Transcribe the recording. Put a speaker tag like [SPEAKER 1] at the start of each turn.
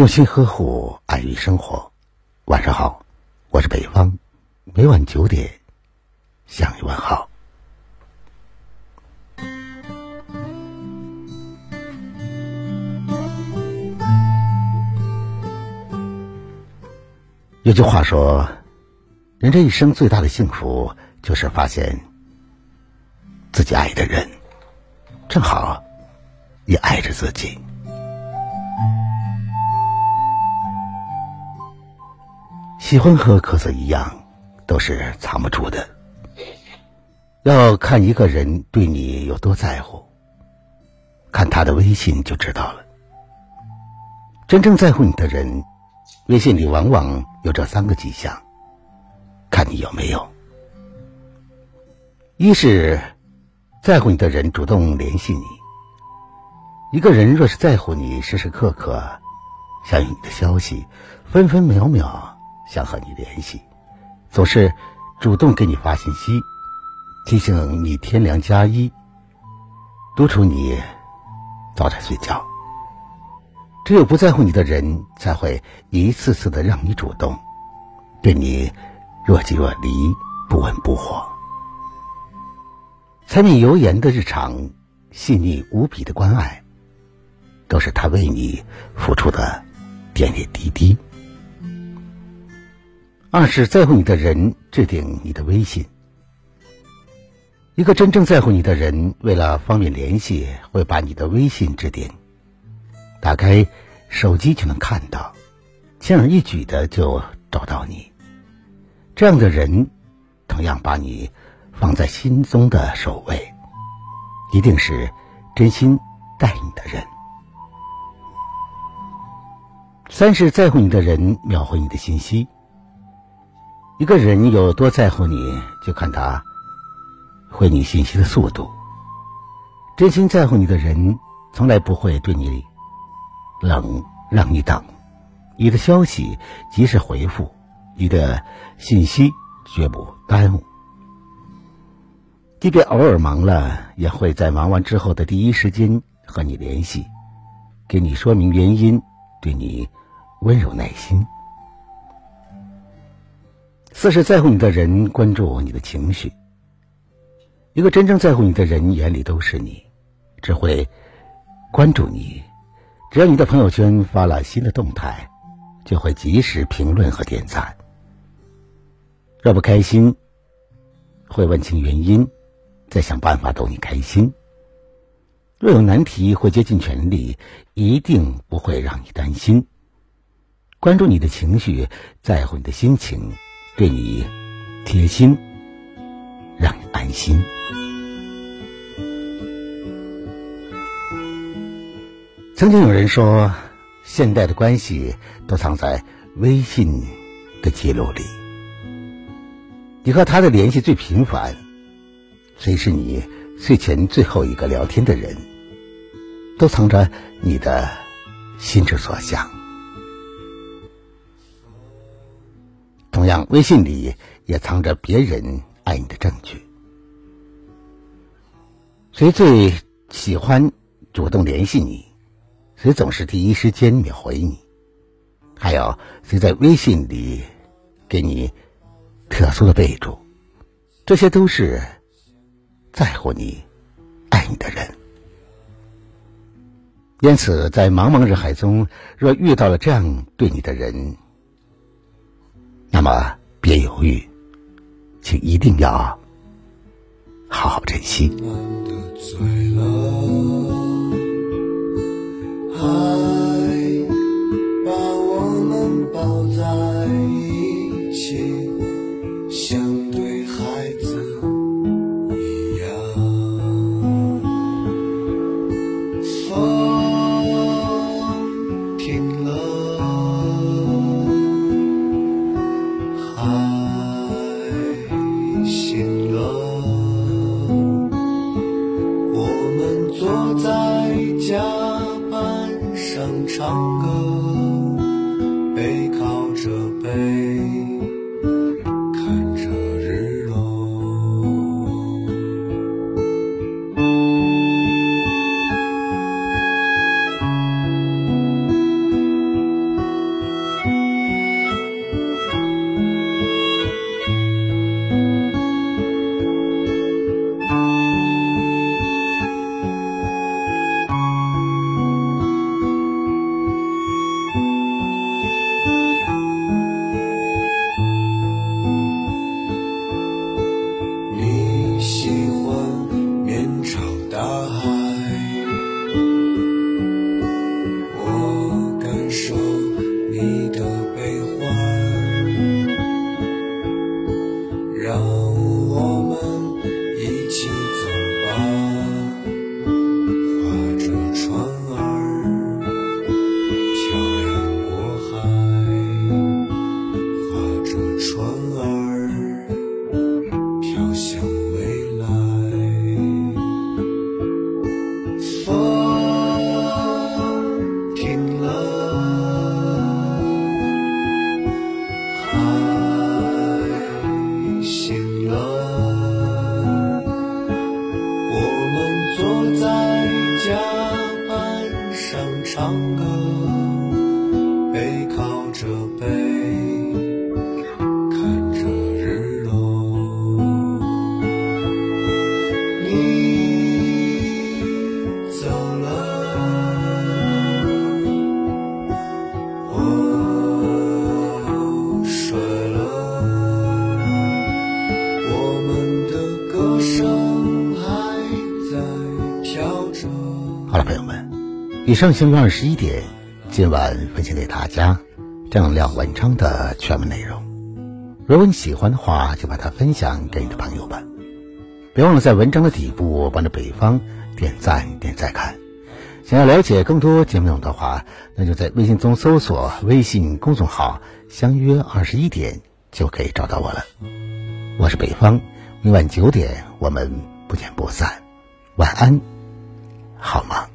[SPEAKER 1] 用心呵护爱与生活。晚上好，我是北方，每晚九点向你问好。有句话说，人这一生最大的幸福，就是发现自己爱的人，正好也爱着自己。喜欢和咳嗽一样，都是藏不住的。要看一个人对你有多在乎，看他的微信就知道了。真正在乎你的人，微信里往往有这三个迹象，看你有没有：一是在乎你的人主动联系你。一个人若是在乎你，时时刻刻想有你的消息，分分秒秒。想和你联系，总是主动给你发信息，提醒你天凉加衣，督促你早点睡觉。只有不在乎你的人，才会一次次的让你主动，对你若即若离，不温不火。柴米油盐的日常，细腻无比的关爱，都是他为你付出的点点滴滴。二是在乎你的人置顶你的微信。一个真正在乎你的人，为了方便联系，会把你的微信置顶，打开手机就能看到，轻而易举的就找到你。这样的人，同样把你放在心中的首位，一定是真心待你的人。三是在乎你的人秒回你的信息。一个人有多在乎你，就看他回你信息的速度。真心在乎你的人，从来不会对你冷，让你等。你的消息及时回复，你的信息绝不耽误。即便偶尔忙了，也会在忙完之后的第一时间和你联系，给你说明原因，对你温柔耐心。四是在乎你的人关注你的情绪。一个真正在乎你的人，眼里都是你，只会关注你。只要你的朋友圈发了新的动态，就会及时评论和点赞。若不开心，会问清原因，再想办法逗你开心。若有难题，会竭尽全力，一定不会让你担心。关注你的情绪，在乎你的心情。对你贴心，让你安心。曾经有人说，现代的关系都藏在微信的记录里。你和他的联系最频繁，谁是你睡前最后一个聊天的人，都藏着你的心之所向。同样，微信里也藏着别人爱你的证据。谁最喜欢主动联系你？谁总是第一时间秒回你？还有谁在微信里给你特殊的备注？这些都是在乎你、爱你的人。因此，在茫茫人海中，若遇到了这样对你的人，那么别犹豫，请一定要好好珍惜。把我们抱在一起，Oh. 以上相约二十一点，今晚分享给大家这亮文章的全文内容。如果你喜欢的话，就把它分享给你的朋友吧。别忘了在文章的底部帮着北方点赞点再看。想要了解更多节目内容的话，那就在微信中搜索微信公众号“相约二十一点”就可以找到我了。我是北方，明晚九点我们不见不散。晚安，好吗？